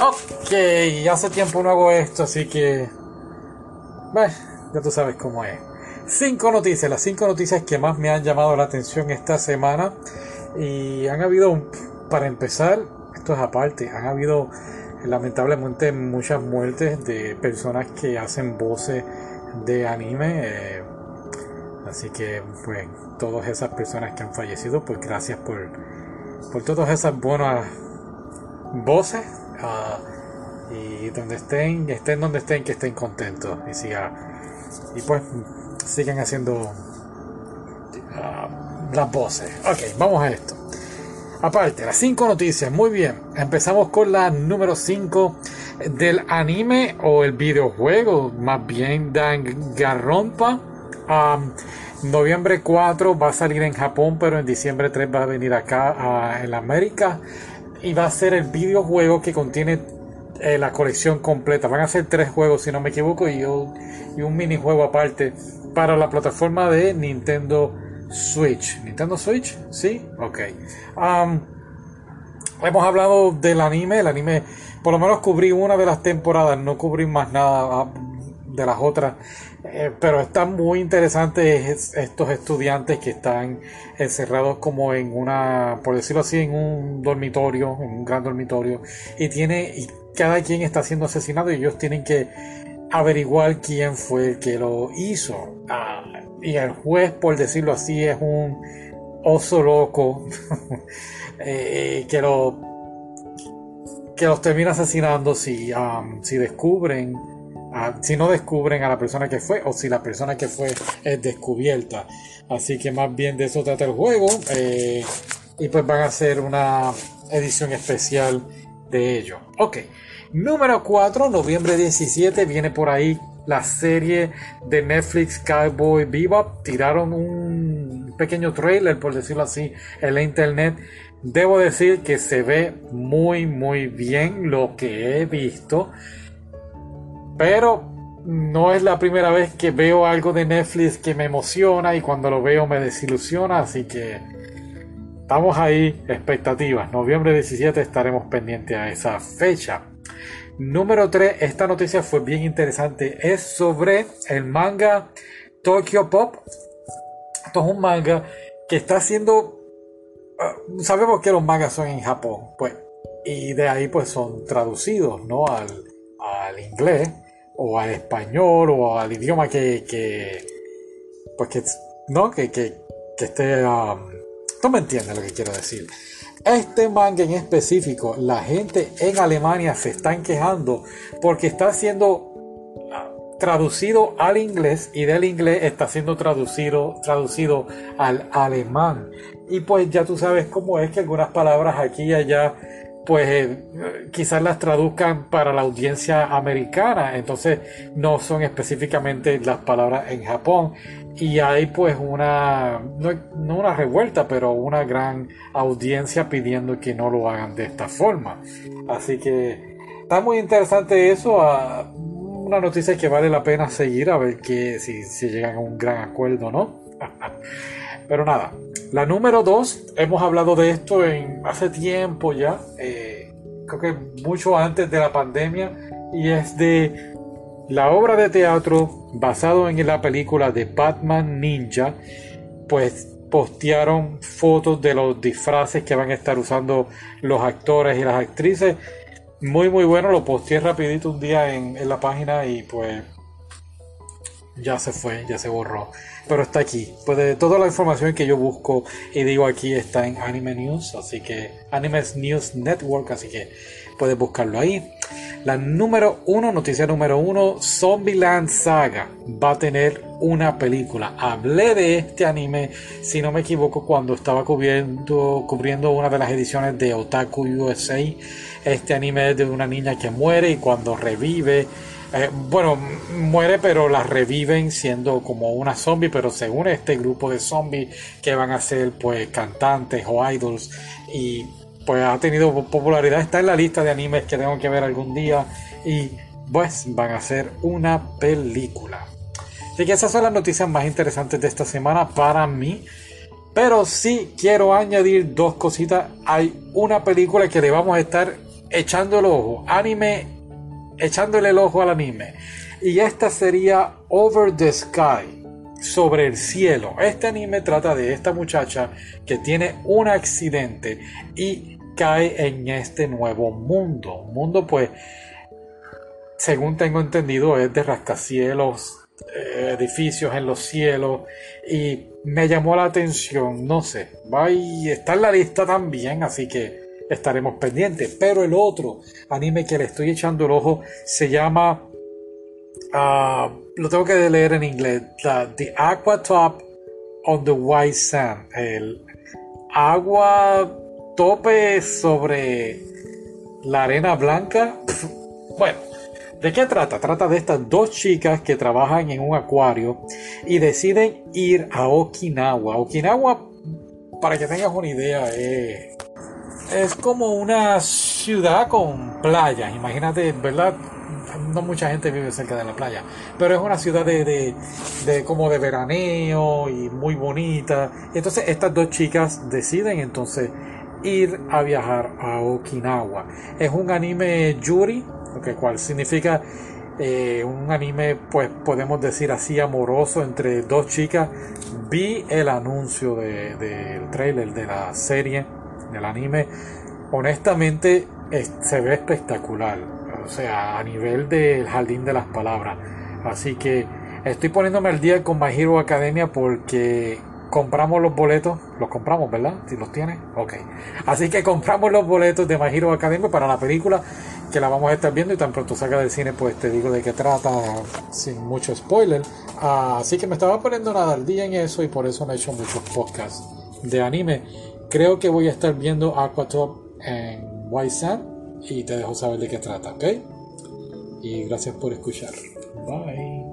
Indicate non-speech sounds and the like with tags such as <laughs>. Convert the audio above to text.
Ok, hace tiempo no hago esto, así que... Bueno, ya tú sabes cómo es. Cinco noticias, las cinco noticias que más me han llamado la atención esta semana. Y han habido, para empezar, esto es aparte, han habido lamentablemente muchas muertes de personas que hacen voces de anime. Eh, así que, pues, todas esas personas que han fallecido, pues gracias por, por todas esas buenas voces. Ah, y donde estén, estén donde estén, que estén contentos y siga y pues siguen haciendo ah, las voces. Ok, vamos a esto. Aparte, las cinco noticias, muy bien. Empezamos con la número 5 del anime o el videojuego, más bien Danganronpa. Um, noviembre 4 va a salir en Japón, pero en diciembre 3 va a venir acá en América. Y va a ser el videojuego que contiene eh, la colección completa. Van a ser tres juegos, si no me equivoco, y un, y un minijuego aparte para la plataforma de Nintendo Switch. ¿Nintendo Switch? Sí, ok. hemos hablado del anime. El anime, por lo menos cubrí una de las temporadas, no cubrí más nada de las otras. Eh, pero están muy interesantes estos estudiantes que están encerrados como en una, por decirlo así, en un dormitorio, en un gran dormitorio. Y tiene, y cada quien está siendo asesinado y ellos tienen que averiguar quién fue el que lo hizo. Ah, y el juez, por decirlo así, es un oso loco <laughs> eh, que lo que los termina asesinando si, si descubren si no descubren a la persona que fue o si la persona que fue es descubierta así que más bien de eso trata el juego eh, y pues van a hacer una edición especial de ello ok Número 4, noviembre 17, viene por ahí la serie de Netflix Cowboy Bebop. Tiraron un pequeño trailer, por decirlo así, en la internet. Debo decir que se ve muy, muy bien lo que he visto. Pero no es la primera vez que veo algo de Netflix que me emociona y cuando lo veo me desilusiona. Así que estamos ahí, expectativas. Noviembre 17 estaremos pendientes a esa fecha. Número 3, esta noticia fue bien interesante. Es sobre el manga Tokyo Pop. Esto es un manga que está haciendo. Ah, sabemos que los mangas son en Japón, pues. Y de ahí pues son traducidos, ¿no? Al, al inglés o al español o al idioma que, que pues que, ¿no? Que, que, que esté... Um, tú me entiendes lo que quiero decir. Este manga en específico, la gente en Alemania se están quejando porque está siendo ah, traducido al inglés y del inglés está siendo traducido, traducido al alemán. Y pues ya tú sabes cómo es que algunas palabras aquí y allá pues eh, quizás las traduzcan para la audiencia americana, entonces no son específicamente las palabras en Japón y hay pues una, no, una revuelta, pero una gran audiencia pidiendo que no lo hagan de esta forma. Así que está muy interesante eso, una noticia que vale la pena seguir a ver que si, si llegan a un gran acuerdo, ¿no? <laughs> pero nada, la número dos, hemos hablado de esto en hace tiempo ya, eh, creo que mucho antes de la pandemia, y es de la obra de teatro basado en la película de Batman Ninja, pues postearon fotos de los disfraces que van a estar usando los actores y las actrices. Muy muy bueno, lo posteé rapidito un día en, en la página y pues ya se fue, ya se borró pero está aquí. Pues de toda la información que yo busco y digo aquí está en Anime News, así que Anime News Network, así que puedes buscarlo ahí. La número uno, noticia número uno, Zombieland Saga va a tener una película. Hablé de este anime, si no me equivoco, cuando estaba cubriendo, cubriendo una de las ediciones de Otaku USA. Este anime es de una niña que muere y cuando revive eh, bueno, muere pero la reviven siendo como una zombie, pero según este grupo de zombies que van a ser pues cantantes o idols y pues ha tenido popularidad, está en la lista de animes que tengo que ver algún día y pues van a hacer una película. Así que esas son las noticias más interesantes de esta semana para mí. Pero sí quiero añadir dos cositas. Hay una película que le vamos a estar echando el ojo, anime echándole el ojo al anime. Y esta sería Over the Sky, sobre el cielo. Este anime trata de esta muchacha que tiene un accidente y cae en este nuevo mundo. Mundo pues, según tengo entendido, es de rascacielos, eh, edificios en los cielos y me llamó la atención, no sé, va y está en la lista también, así que estaremos pendientes. Pero el otro anime que le estoy echando el ojo se llama, ah, lo tengo que leer en inglés, The, Aqua Top on the White Sand, el agua tope sobre la arena blanca. <laughs> bueno, ¿de qué trata? Trata de estas dos chicas que trabajan en un acuario y deciden ir a Okinawa. Okinawa, para que tengas una idea, es es como una ciudad con playas. Imagínate, ¿verdad? No mucha gente vive cerca de la playa, pero es una ciudad de, como de veraneo y muy bonita. Entonces estas dos chicas deciden entonces ir a viajar a Okinawa. Es un anime yuri, lo que cual significa eh, un anime, pues podemos decir así, amoroso entre dos chicas. Vi el anuncio del trailer de la serie del anime, honestamente se ve espectacular. O sea, a nivel del jardín de las palabras. Así que estoy poniéndome al día con My Hero Academia porque compramos los boletos. Los compramos, ¿verdad? Si los tienes. Ok. Así que compramos los boletos de My Hero Academia para la película que la vamos a estar viendo y tan pronto salga del cine pues te digo de qué trata sin mucho spoiler. así que me estaba poniendo nada al día en eso y por eso me he hecho muchos podcasts de anime Creo que voy a estar viendo Aquatop en White y te dejo saber de qué trata, ¿ok? Y gracias por escuchar. Bye.